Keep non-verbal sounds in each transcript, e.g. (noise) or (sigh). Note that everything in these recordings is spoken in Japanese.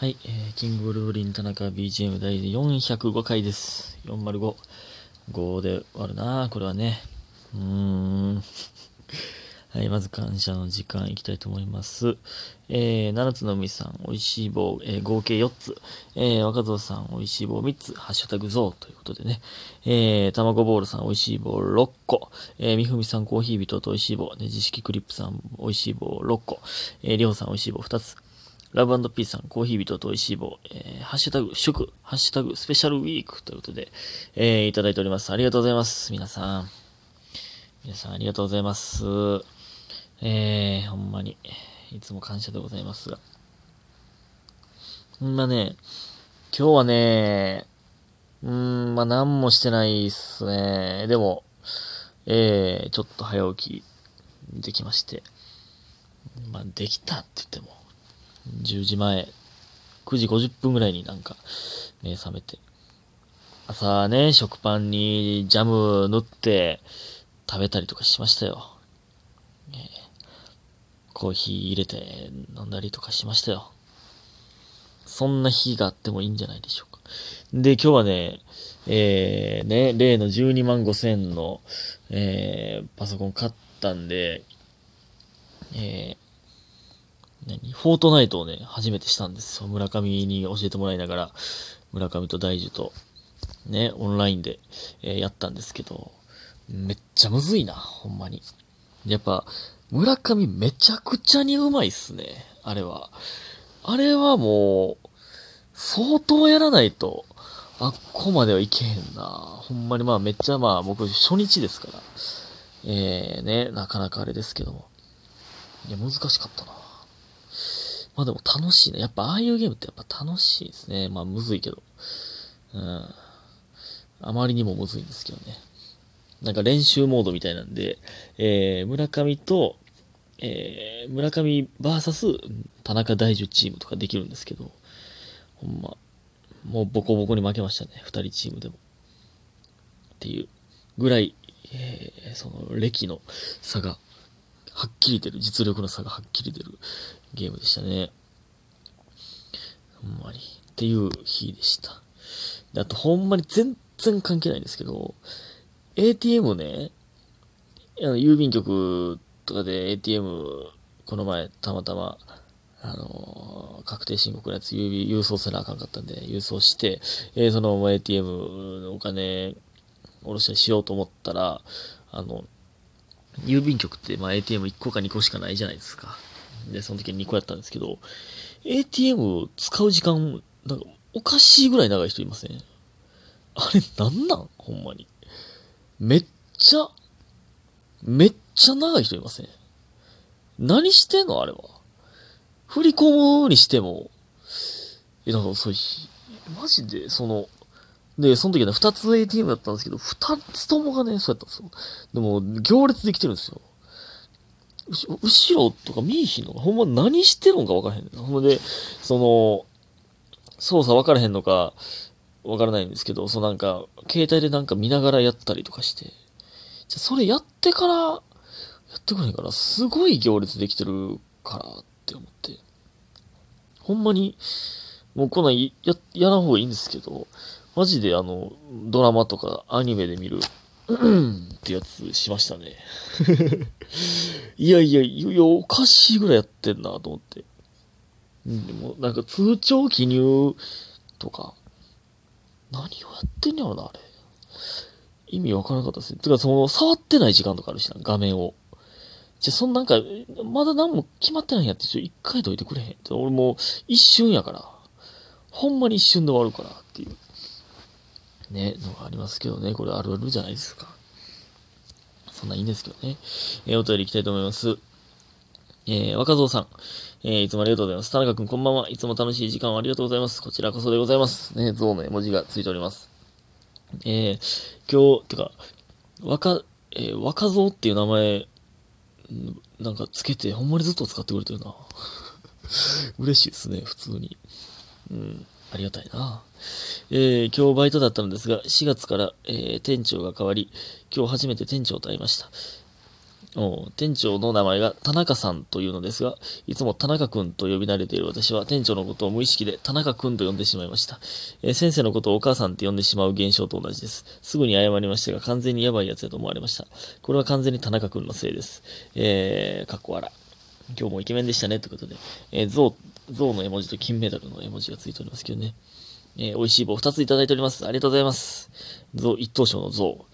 はい、えー、キングブルーリン田中 BGM 第405回です。405。5で終わるなこれはね。うーん。(laughs) はい、まず感謝の時間いきたいと思います。えー、七つの海さん、美味しい棒、えー、合計4つ。えー、若造さん、美味しい棒3つ。ハッシュタグゾウということでね。えー、卵ボールさん、美味しい棒6個。えー、みふみさん、コーヒー人と美味しい棒。ねじ式クリップさん、美味しい棒6個。えー、りょうさん、美味しい棒2つ。ラブピースさん、コーヒー人と美味しい棒、えー、ハッシュタグ、祝、ハッシュタグ、スペシャルウィークということで、えー、いただいております。ありがとうございます。皆さん。皆さん、ありがとうございます。えー、ほんまに、いつも感謝でございますが。ほんまね、今日はね、うん、まあ、何もしてないっすね。でも、えー、ちょっと早起きできまして。まあ、できたって言っても、10時前、9時50分ぐらいになんか目覚めて。朝ね、食パンにジャム塗って食べたりとかしましたよ。えコーヒー入れて飲んだりとかしましたよ。そんな日があってもいいんじゃないでしょうか。で、今日はね、えー、ね、例の12万5千の、えー、パソコン買ったんで、えー、何？フォートナイトをね、初めてしたんですよ。村上に教えてもらいながら、村上と大樹と、ね、オンラインで、えーやったんですけど、めっちゃむずいな、ほんまに。やっぱ、村上めちゃくちゃにうまいっすね、あれは。あれはもう、相当やらないと、あっこまではいけへんな。ほんまにまあめっちゃまあ僕初日ですから。えー、ね、なかなかあれですけども。いや、難しかったな。まあでも楽しいね。やっぱああいうゲームってやっぱ楽しいですね。まあむずいけど。うん。あまりにもむずいんですけどね。なんか練習モードみたいなんで、えー、村上と、えー、村上 VS 田中大樹チームとかできるんですけど、ほんま、もうボコボコに負けましたね。二人チームでも。っていうぐらい、えー、その歴の差がはっきり出る、実力の差がはっきり出るゲームでしたね。ほんまに。っていう日でした。であと、ほんまに全然関係ないんですけど、ATM ね、あの郵便局とかで ATM、この前、たまたま、あのー確定申告のやつ郵便郵送せなあかんかったんで、郵送して、えーそのまま ATM のお金、下ろしたりしようと思ったら、あの、郵便局って、まあ、ATM1 個か2個しかないじゃないですか。で、その時に2個やったんですけど、ATM 使う時間、なんか、おかしいぐらい長い人いません？あれ、なんなん？ほんまに。めっちゃ、めっちゃ長い人いません？何してんの？あれは。振り込むにしても、え、なんかそうし、マジで、その、で、その時はね、二つ ATM だったんですけど、二つともがね、そうやったんですよ。でも、行列できてるんですよ。後ろとか見えひんのか、ほんま何してるのか分からへんねんな。ほんで、その、操作分からへんのか、分からないんですけど、そのなんか、携帯でなんか見ながらやったりとかして、じゃそれやってから、やってくれへんから、すごい行列できてるからって思って。ほんまに、もうこんなんや、やらん方がいいんですけど、マジであの、ドラマとかアニメで見る、(clears throat) ってやつしましたね。(laughs) いやいや、いや、おかしいぐらいやってんなと思って。うんでも、なんか通帳記入とか、何をやってんやろな、あれ。意味わからなかったですね。てか、その、触ってない時間とかあるしな、画面を。じゃ、そんなんか、まだ何も決まってないんやって、ちょ、一回どいてくれへん。俺もう、一瞬やから。ほんまに一瞬で終わるからっていう。ね、のがありますけどね。これあるあるじゃないですか。そんなんいいんですけどね。えーお便り行きたいと思います。えー、若造さん。えーいつもありがとうございます。田中くんこんばんは。いつも楽しい時間をありがとうございます。こちらこそでございます。ね、像の絵文字がついております。えー、今日、てか、若、えー、若造っていう名前、なんかつけて、ほんまにずっと使ってくれてるな。(laughs) 嬉しいですね、普通に。うん、ありがたいな。えー今日バイトだったのですが、4月から、えー店長が変わり、今日初めて店長と会いました。お店長の名前が田中さんというのですが、いつも田中くんと呼び慣れている私は店長のことを無意識で田中くんと呼んでしまいました。えー、先生のことをお母さんって呼んでしまう現象と同じです。すぐに謝りましたが、完全にやばいやつだと思われました。これは完全に田中くんのせいです。えー、かっこ笑。今日もイケメンでしたね、ということで。えー、ゾウ、ゾウの絵文字と金メダルの絵文字がついておりますけどね。えー、美味しい棒2ついただいております。ありがとうございます。ゾウ、一等賞のゾウ。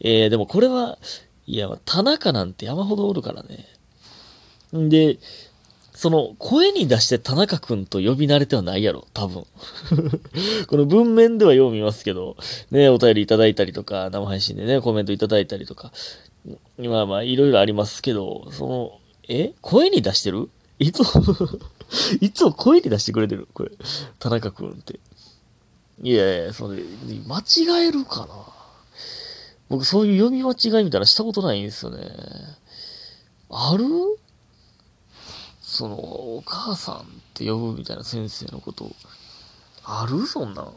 えー、でもこれは、いや、田中なんて山ほどおるからね。んで、その、声に出して田中くんと呼び慣れてはないやろ、多分。(laughs) この文面ではよう見ますけど、ね、お便りいただいたりとか、生配信でね、コメントいただいたりとか、まあまあ、いろいろありますけど、その、え？声に出してる？いつ (laughs) いつも声に出してくれてるこれ。田中くんって。いやいや、それ、間違えるかな僕そういう読み間違いみたいなしたことないんですよね。ある？その、お母さんって呼ぶみたいな先生のこと。ある？そんな。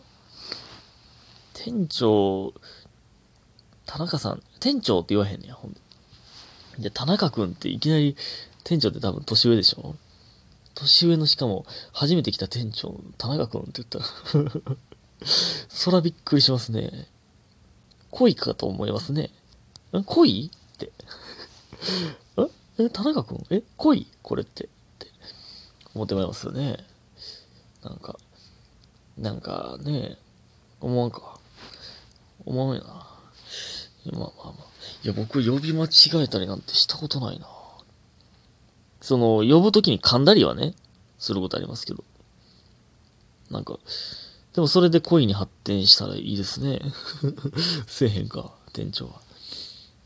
店長、田中さん、店長って言わへんねや、ほんで。で、田中くんっていきなり、店長って多分年上でしょ？年上のしかも、初めて来た店長、田中くんって言ったら (laughs) そらびっくりしますね。恋かと思いますね。ん恋？って。え田中君？え恋？これって。って思ってもらいますよね。なんか、なんかね、思わんか。思わんよな。まあまあまあ。いや、僕呼び間違えたりなんてしたことないな。その、呼ぶときに噛んだりはね、することありますけど。なんか、でもそれで恋に発展したらいいですね。(laughs) せえへんか、店長は。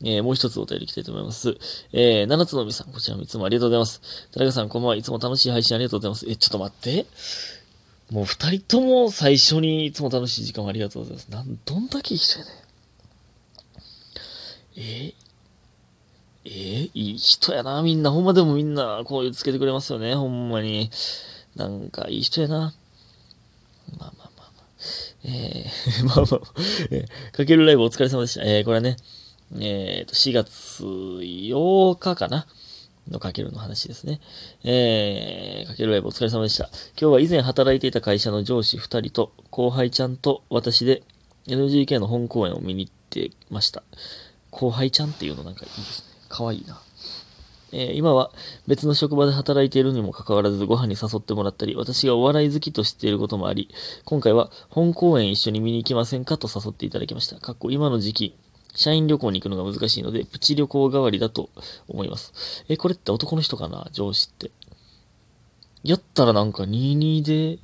えー、もう一つお便りいきたいと思います。えー、七つのみさん、こちらもいつもありがとうございます。田中さん、こんばんは。いつも楽しい配信ありがとうございます。え、ちょっと待って。もう二人とも最初にいつも楽しい時間ありがとうございます。なん、どんだけ一緒やねん。えー、えー、い人やな、みんな。ほんまでもみんな、こういうつけてくれますよね。ほんまに。なんか、いい人やな。まあまあえー、(laughs) まあまあ、えー、かけるライブお疲れ様でした。えー、これはね、えーと、4月8日かなのかけるの話ですね。えー、かけるライブお疲れ様でした。今日は以前働いていた会社の上司2人と後輩ちゃんと私で NGK の本公演を見に行ってました。後輩ちゃんっていうのなんかいいですね。かわいいな。えー、今は別の職場で働いているにもかかわらずご飯に誘ってもらったり、私がお笑い好きと知っていることもあり、今回は本公演一緒に見に行きませんかと誘っていただきました。かっこ今の時期、社員旅行に行くのが難しいので、プチ旅行代わりだと思います。え、これって男の人かな？上司って。やったらなんか22で、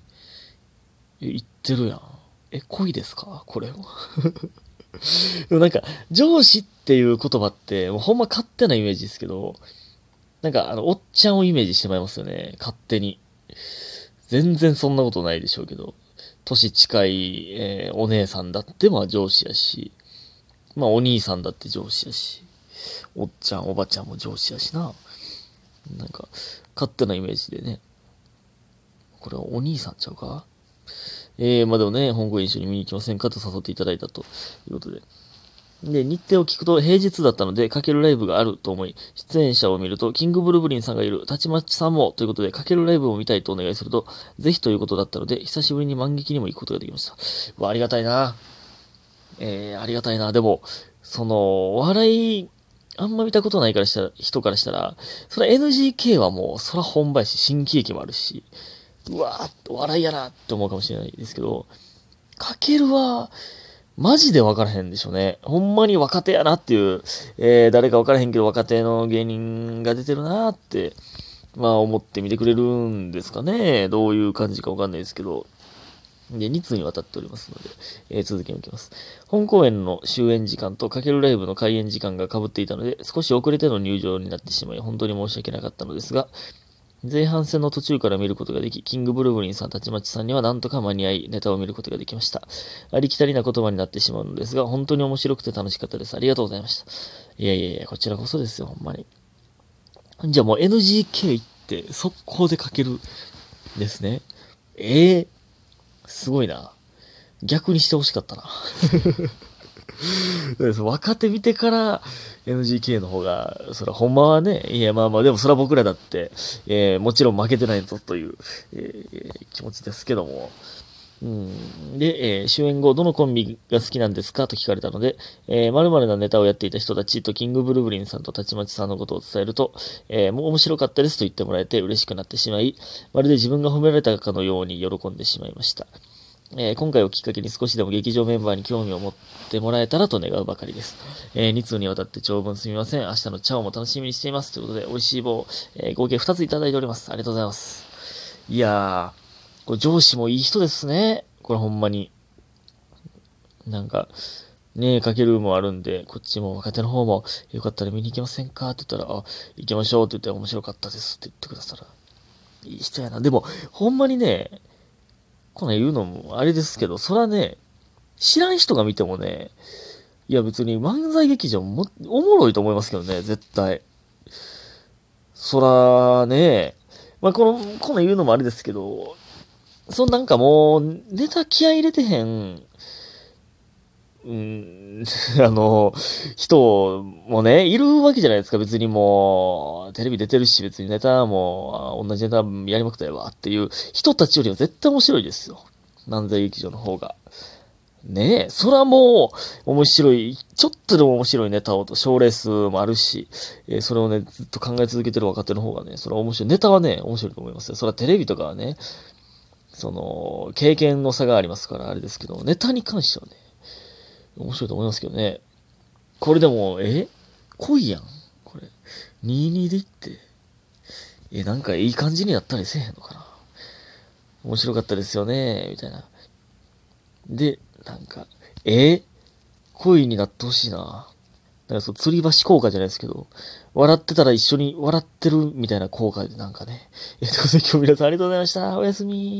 行ってるやん。え、恋ですか？これは。(laughs) でもなんか、上司っていう言葉って、もうほんま勝手なイメージですけど、なんか、あの、おっちゃんをイメージしてまいりますよね。勝手に。全然そんなことないでしょうけど。年近い、えー、お姉さんだってまあ上司やし、まあお兄さんだって上司やし、おっちゃん、おばちゃんも上司やしな。なんか、勝手なイメージでね。これはお兄さんちゃうか？えー、まあでもね、本校一緒に見に行きませんか？と誘っていただいたということで。で、日程を聞くと平日だったので、かけるライブがあると思い、出演者を見ると、キングブルブリンさんがいる、たちまちさんも、ということで、かけるライブを見たいとお願いすると、ぜひということだったので、久しぶりに万劇にも行くことができました。わ、ありがたいな。えー、ありがたいな。でも、その、お笑い、あんま見たことないからしたら、人からしたら、それ NGK はもう、そら本場やし、新喜劇もあるし、うわー、笑いやなって思うかもしれないですけど、かけるは、マジで分からへんでしょうね。ほんまに若手やなっていう、えー、誰か分からへんけど若手の芸人が出てるなって、まあ思って見てくれるんですかね。どういう感じか分かんないですけど。で、2通にわたっておりますので、えー、続きを受けます。本公演の終演時間とかけるライブの開演時間が被っていたので、少し遅れての入場になってしまい、本当に申し訳なかったのですが、前半戦の途中から見ることができ、キングブルブリンさん、たちまちさんにはなんとか間に合い、ネタを見ることができました。ありきたりな言葉になってしまうのですが、本当に面白くて楽しかったです。ありがとうございました。いやいやいや、こちらこそですよ、ほんまに。じゃあもう NGK 行って、速攻で書けるですね。ええー、すごいな。逆にしてほしかったな。若手見てから NGK の方が、そらほんまはね、いやまあまあでもそら僕らだって、えー、もちろん負けてないぞという、えー、気持ちですけども、うん、で、えー、終演後、どのコンビが好きなんですかと聞かれたので、えー、〇〇なネタをやっていた人たちとキングブルブリンさんとたちまちさんのことを伝えると、えー、もう面白かったですと言ってもらえて嬉しくなってしまい、まるで自分が褒められたかのように喜んでしまいました。えー、今回をきっかけに少しでも劇場メンバーに興味を持ってもらえたらと願うばかりです。えー、2通にわたって長文すみません。明日のチャオも楽しみにしています。ということで、美味しい棒、えー、合計2ついただいております。ありがとうございます。いやー、これ上司もいい人ですね。これほんまに。なんか、ねえ、かけるもあるんで、こっちも若手の方も、よかったら見に行きませんか？って言ったら、あ、行きましょうって言って面白かったですって言ってくださる。いい人やな。でも、ほんまにね、こんなん言うのもあれですけど、そらね、知らん人が見てもね、いや別に漫才劇場もおもろいと思いますけどね、絶対。そらね、まあ、この、この言うのもあれですけど、そのなんかもう、ネタ気合入れてへん、うん、(laughs) あの、人もね、いるわけじゃないですか。別にもう、テレビ出てるし、別にネタも、同じネタやりまくったやわっていう人たちよりは絶対面白いですよ。漫才劇場の方が。ねえ、そらもう、面白い、ちょっとでも面白いネタをと、賞レースもあるし、えー、それをね、ずっと考え続けてる若手の方がね、それは面白い。ネタはね、面白いと思いますよ。それはテレビとかはね、その、経験の差がありますから、あれですけど、ネタに関してはね、面白いと思いますけどね。これでも、え？濃いやん。これ。22でいって。え、なんかいい感じになったりせえへんのかな。面白かったですよね、みたいな。で、なんか、え？恋になってほしいな。なんかそう、吊り橋効果じゃないですけど、笑ってたら一緒に笑ってるみたいな効果でなんかね。え、ということで今日皆さんありがとうございました。おやすみ